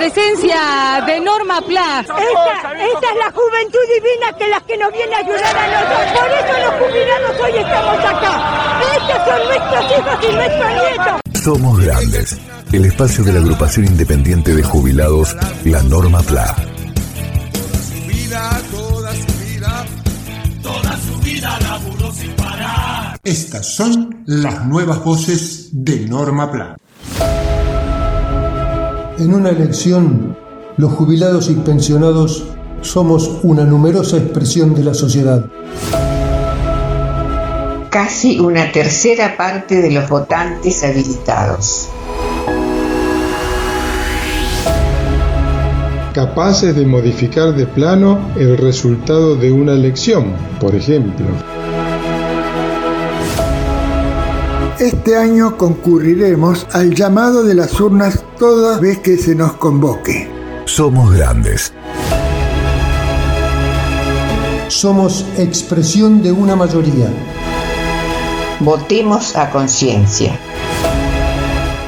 Presencia de Norma Plas. Esta, esta es la juventud divina que las que nos viene a ayudar a nosotros. Por eso los jubilados hoy estamos acá. Estos son nuestros hijos y nuestros nietos. Somos grandes. El espacio de la agrupación independiente de jubilados, la Norma PLA. Estas son las nuevas voces de Norma Plan. En una elección, los jubilados y pensionados somos una numerosa expresión de la sociedad. Casi una tercera parte de los votantes habilitados. capaces de modificar de plano el resultado de una elección, por ejemplo. Este año concurriremos al llamado de las urnas toda vez que se nos convoque. Somos grandes. Somos expresión de una mayoría. Votemos a conciencia.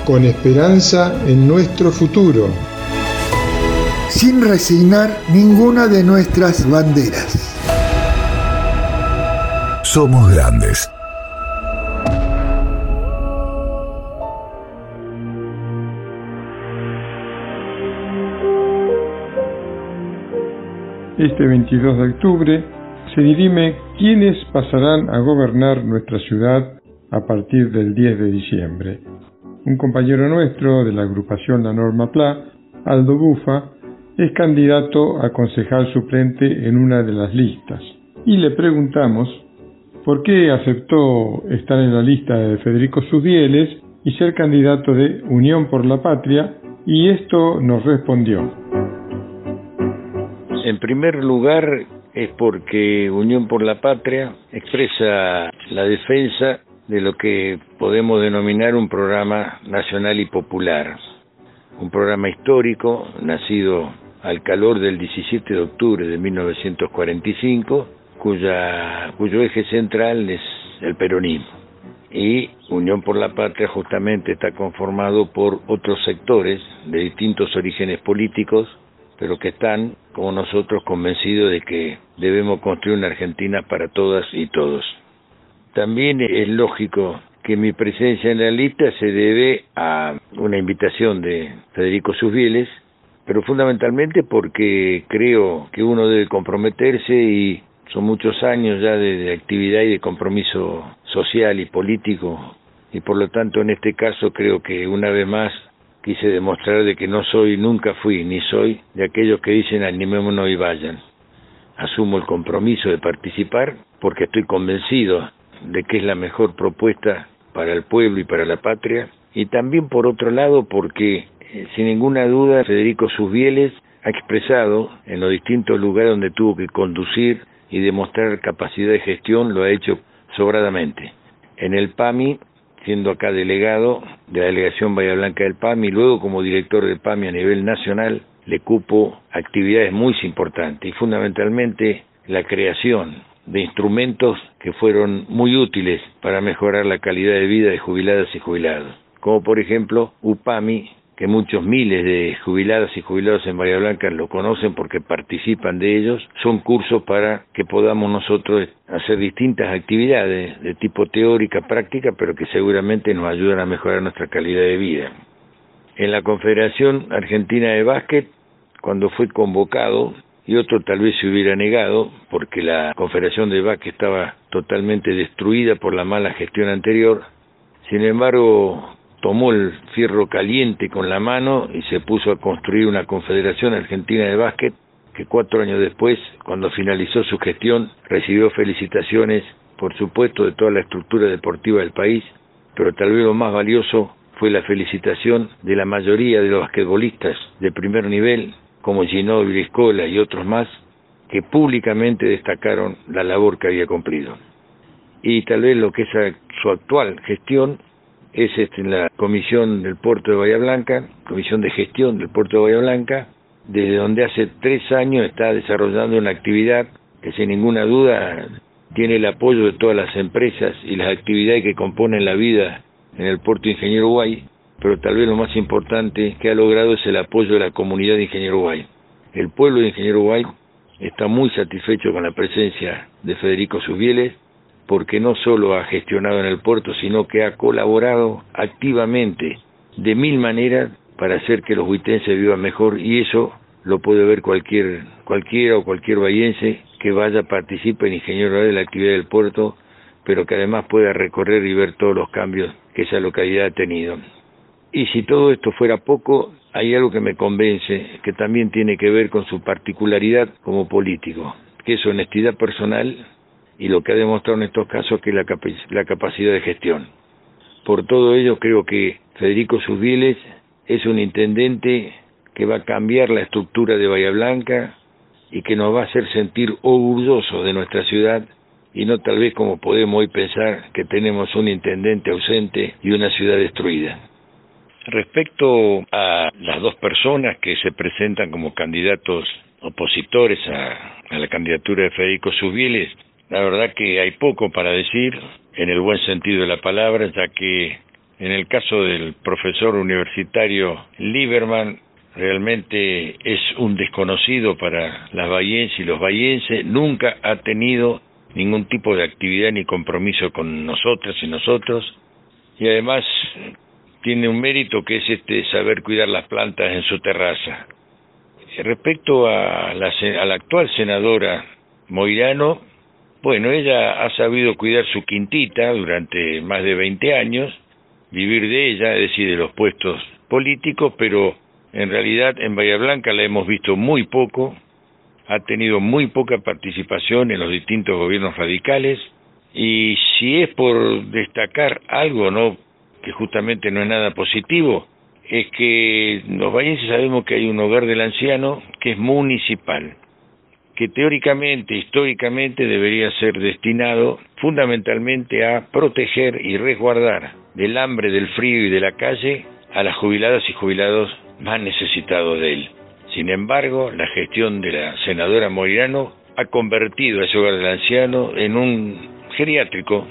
Con esperanza en nuestro futuro. Sin resignar ninguna de nuestras banderas. Somos grandes. Este 22 de octubre se dirime quiénes pasarán a gobernar nuestra ciudad a partir del 10 de diciembre. Un compañero nuestro de la agrupación La Norma PLA, Aldo Bufa, es candidato a concejal suplente en una de las listas. Y le preguntamos por qué aceptó estar en la lista de Federico Subieles y ser candidato de Unión por la Patria, y esto nos respondió. En primer lugar, es porque Unión por la Patria expresa la defensa de lo que podemos denominar un programa nacional y popular, un programa histórico nacido al calor del 17 de octubre de 1945, cuya, cuyo eje central es el peronismo. Y Unión por la Patria justamente está conformado por otros sectores de distintos orígenes políticos, pero que están, como nosotros, convencidos de que debemos construir una Argentina para todas y todos. También es lógico que mi presencia en la lista se debe a una invitación de Federico Susbieles, pero fundamentalmente porque creo que uno debe comprometerse y son muchos años ya de, de, actividad y de compromiso social y político y por lo tanto en este caso creo que una vez más quise demostrar de que no soy, nunca fui ni soy de aquellos que dicen animémonos y vayan. Asumo el compromiso de participar porque estoy convencido de que es la mejor propuesta para el pueblo y para la patria y también por otro lado porque eh, sin ninguna duda Federico Susbieles ha expresado en los distintos lugares donde tuvo que conducir y demostrar capacidad de gestión lo ha hecho sobradamente. En el PAMI, siendo acá delegado de la delegación Bahía Blanca del PAMI, luego como director del PAMI a nivel nacional, le cupo actividades muy importantes y fundamentalmente la creación de instrumentos que fueron muy útiles para mejorar la calidad de vida de jubiladas y jubilados, como por ejemplo UPAMI, que muchos miles de jubiladas y jubilados en Bahía Blanca lo conocen porque participan de ellos, son cursos para que podamos nosotros hacer distintas actividades de tipo teórica, práctica, pero que seguramente nos ayudan a mejorar nuestra calidad de vida. En la Confederación Argentina de Básquet, cuando fue convocado y otro tal vez se hubiera negado porque la Confederación de Vázquez estaba totalmente destruida por la mala gestión anterior. Sin embargo, tomó el fierro caliente con la mano y se puso a construir una Confederación Argentina de Básquet que cuatro años después, cuando finalizó su gestión, recibió felicitaciones, por supuesto, de toda la estructura deportiva del país, pero tal vez lo más valioso fue la felicitación de la mayoría de los basquetbolistas de primer nivel, como Ginóbili Escola y otros más, que públicamente destacaron la labor que había cumplido. Y tal vez lo que es su actual gestión es este, en la comisión del puerto de Bahía Blanca, comisión de gestión del puerto de Bahía Blanca, desde donde hace tres años está desarrollando una actividad que sin ninguna duda tiene el apoyo de todas las empresas y las actividades que componen la vida en el puerto de Ingeniero Guay, pero tal vez lo más importante que ha logrado es el apoyo de la comunidad de Ingeniero Guay. El pueblo de Ingeniero Guay está muy satisfecho con la presencia de Federico Subieles, porque no solo ha gestionado en el puerto, sino que ha colaborado activamente de mil maneras para hacer que los huitenses vivan mejor y eso lo puede ver cualquier cualquiera o cualquier bahiense que vaya participe en ingeniero de la actividad del puerto, pero que además pueda recorrer y ver todos los cambios que esa localidad ha tenido. Y si todo esto fuera poco, hay algo que me convence, que también tiene que ver con su particularidad como político, que es honestidad personal y lo que ha demostrado en estos casos que es la, la capacidad de gestión. Por todo ello creo que Federico Susbieles es un intendente que va a cambiar la estructura de Bahía Blanca y que nos va a hacer sentir orgullosos de nuestra ciudad y no tal vez como podemos hoy pensar que tenemos un intendente ausente y una ciudad destruida. Respecto a las dos personas que se presentan como candidatos opositores a, la candidatura de Federico Subieles, la verdad que hay poco para decir en el buen sentido de la palabra, ya que en el caso del profesor universitario Lieberman, realmente es un desconocido para las bahienses y los bahienses, nunca ha tenido ningún tipo de actividad ni compromiso con nosotras y nosotros, y además tiene un mérito que es este saber cuidar las plantas en su terraza. Respecto a la, a la actual senadora Moirano, bueno, ella ha sabido cuidar su quintita durante más de 20 años, vivir de ella, es decir, de los puestos políticos, pero en realidad en Bahía Blanca la hemos visto muy poco, ha tenido muy poca participación en los distintos gobiernos radicales y si es por destacar algo, no que justamente no es nada positivo, es que los vallenses sabemos que hay un hogar del anciano que es municipal, que teóricamente, históricamente debería ser destinado fundamentalmente a proteger y resguardar del hambre, del frío y de la calle a las jubiladas y jubilados más necesitados de él. Sin embargo, la gestión de la senadora Morirano ha convertido a ese hogar del anciano en un geriátrico,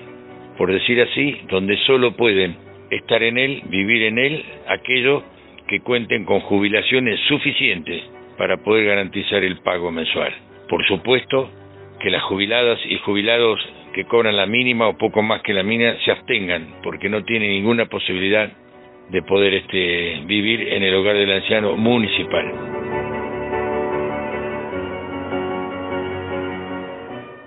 por decir así, donde solo pueden estar en él, vivir en él, aquellos que cuenten con jubilaciones suficientes para poder garantizar el pago mensual. Por supuesto que las jubiladas y jubilados que cobran la mínima o poco más que la mínima se abstengan porque no tienen ninguna posibilidad de poder este, vivir en el hogar del anciano municipal.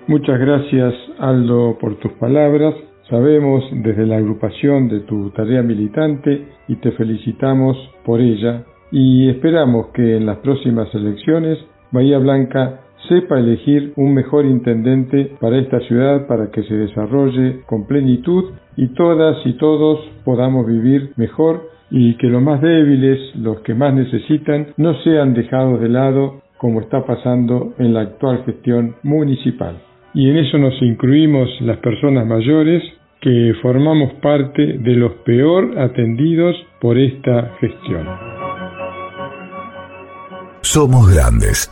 Muchas gracias Aldo por tus palabras. Sabemos desde la agrupación de tu tarea militante y te felicitamos por ella y esperamos que en las próximas elecciones Bahía Blanca sepa elegir un mejor intendente para esta ciudad para que se desarrolle con plenitud y todas y todos podamos vivir mejor y que los más débiles, los que más necesitan, no sean dejados de lado como está pasando en la actual gestión municipal. Y en eso nos incluimos las personas mayores que formamos parte de los peor atendidos por esta gestión. Somos grandes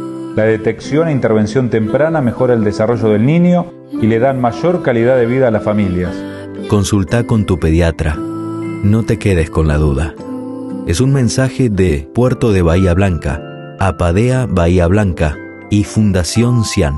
La detección e intervención temprana mejora el desarrollo del niño y le dan mayor calidad de vida a las familias. Consulta con tu pediatra. No te quedes con la duda. Es un mensaje de Puerto de Bahía Blanca, Apadea Bahía Blanca y Fundación Cian.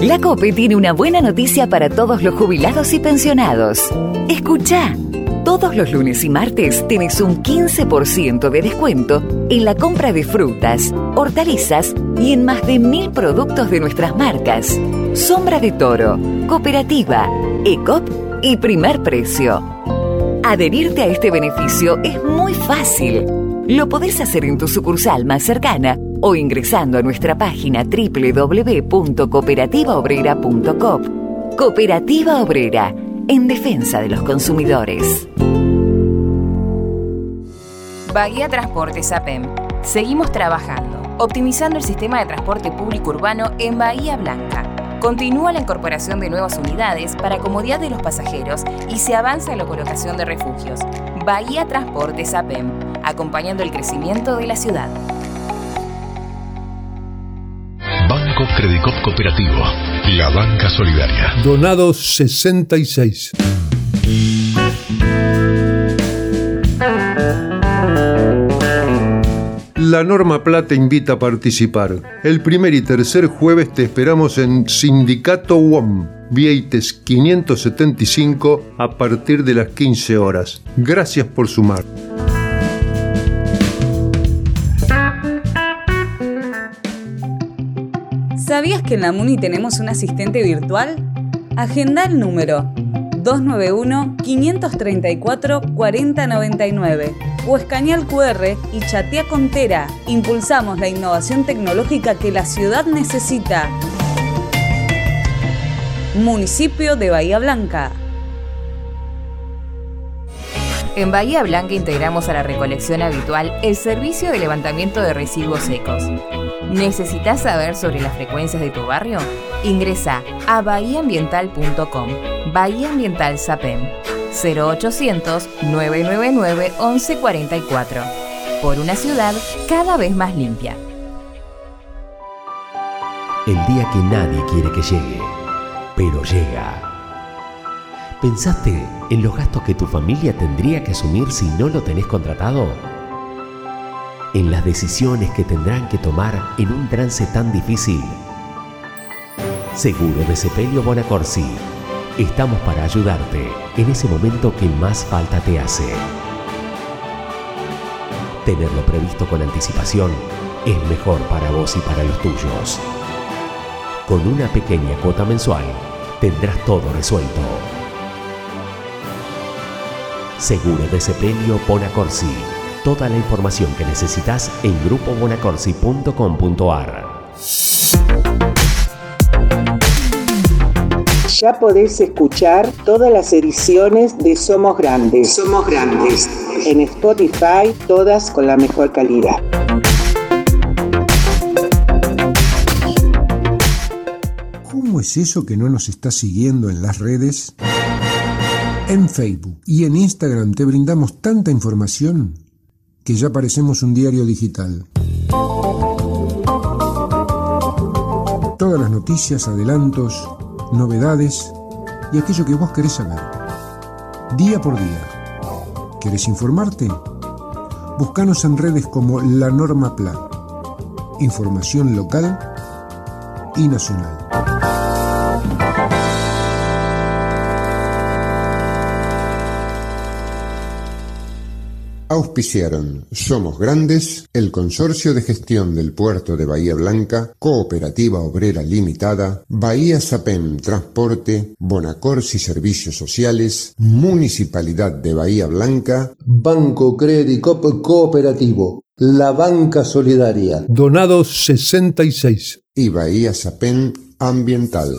La COPE tiene una buena noticia para todos los jubilados y pensionados. Escucha. Todos los lunes y martes tienes un 15% de descuento en la compra de frutas, hortalizas y en más de mil productos de nuestras marcas. Sombra de Toro, Cooperativa, ECOP y Primer Precio. Adherirte a este beneficio es muy fácil. Lo podés hacer en tu sucursal más cercana o ingresando a nuestra página www.cooperativaobrera.com. Cooperativa Obrera, en defensa de los consumidores. Bahía Transporte SAPEM. Seguimos trabajando, optimizando el sistema de transporte público urbano en Bahía Blanca. Continúa la incorporación de nuevas unidades para comodidad de los pasajeros y se avanza en la colocación de refugios. Bahía Transporte SAPEM, acompañando el crecimiento de la ciudad. Banco Credicop Cooperativo, la banca solidaria. Donados 66. La Norma Plata invita a participar. El primer y tercer jueves te esperamos en Sindicato WOM, Vieites 575, a partir de las 15 horas. Gracias por sumar. ¿Sabías que en la MUNI tenemos un asistente virtual? Agenda el número 291-534-4099 o escanea QR y chatea con Tera. Impulsamos la innovación tecnológica que la ciudad necesita. Municipio de Bahía Blanca. En Bahía Blanca integramos a la recolección habitual el servicio de levantamiento de residuos secos. ¿Necesitas saber sobre las frecuencias de tu barrio? Ingresa a bahiaambiental.com. Bahía Ambiental SAPEM 0800 999 1144. Por una ciudad cada vez más limpia. El día que nadie quiere que llegue, pero llega. ¿Pensaste en los gastos que tu familia tendría que asumir si no lo tenés contratado? En las decisiones que tendrán que tomar en un trance tan difícil. Seguro de Sepelio Bonacorsi. Estamos para ayudarte en ese momento que más falta te hace. Tenerlo previsto con anticipación es mejor para vos y para los tuyos. Con una pequeña cuota mensual tendrás todo resuelto. Seguro de Sepelio Bonacorsi. Toda la información que necesitas en grupobonacorsi.com.ar. Ya podés escuchar todas las ediciones de Somos Grandes. Somos Grandes. En Spotify, todas con la mejor calidad. ¿Cómo es eso que no nos está siguiendo en las redes? En Facebook y en Instagram te brindamos tanta información que ya parecemos un diario digital. Todas las noticias, adelantos, novedades y aquello que vos querés saber. Día por día. ¿Querés informarte? Búscanos en redes como La Norma Plan. Información local y nacional. Auspiciaron Somos Grandes, el Consorcio de Gestión del Puerto de Bahía Blanca, Cooperativa Obrera Limitada, Bahía Sapem Transporte, Bonacorsi Servicios Sociales, Municipalidad de Bahía Blanca, Banco Credicop Cooperativo, la banca solidaria. Donados 66. y Bahía Sapem Ambiental.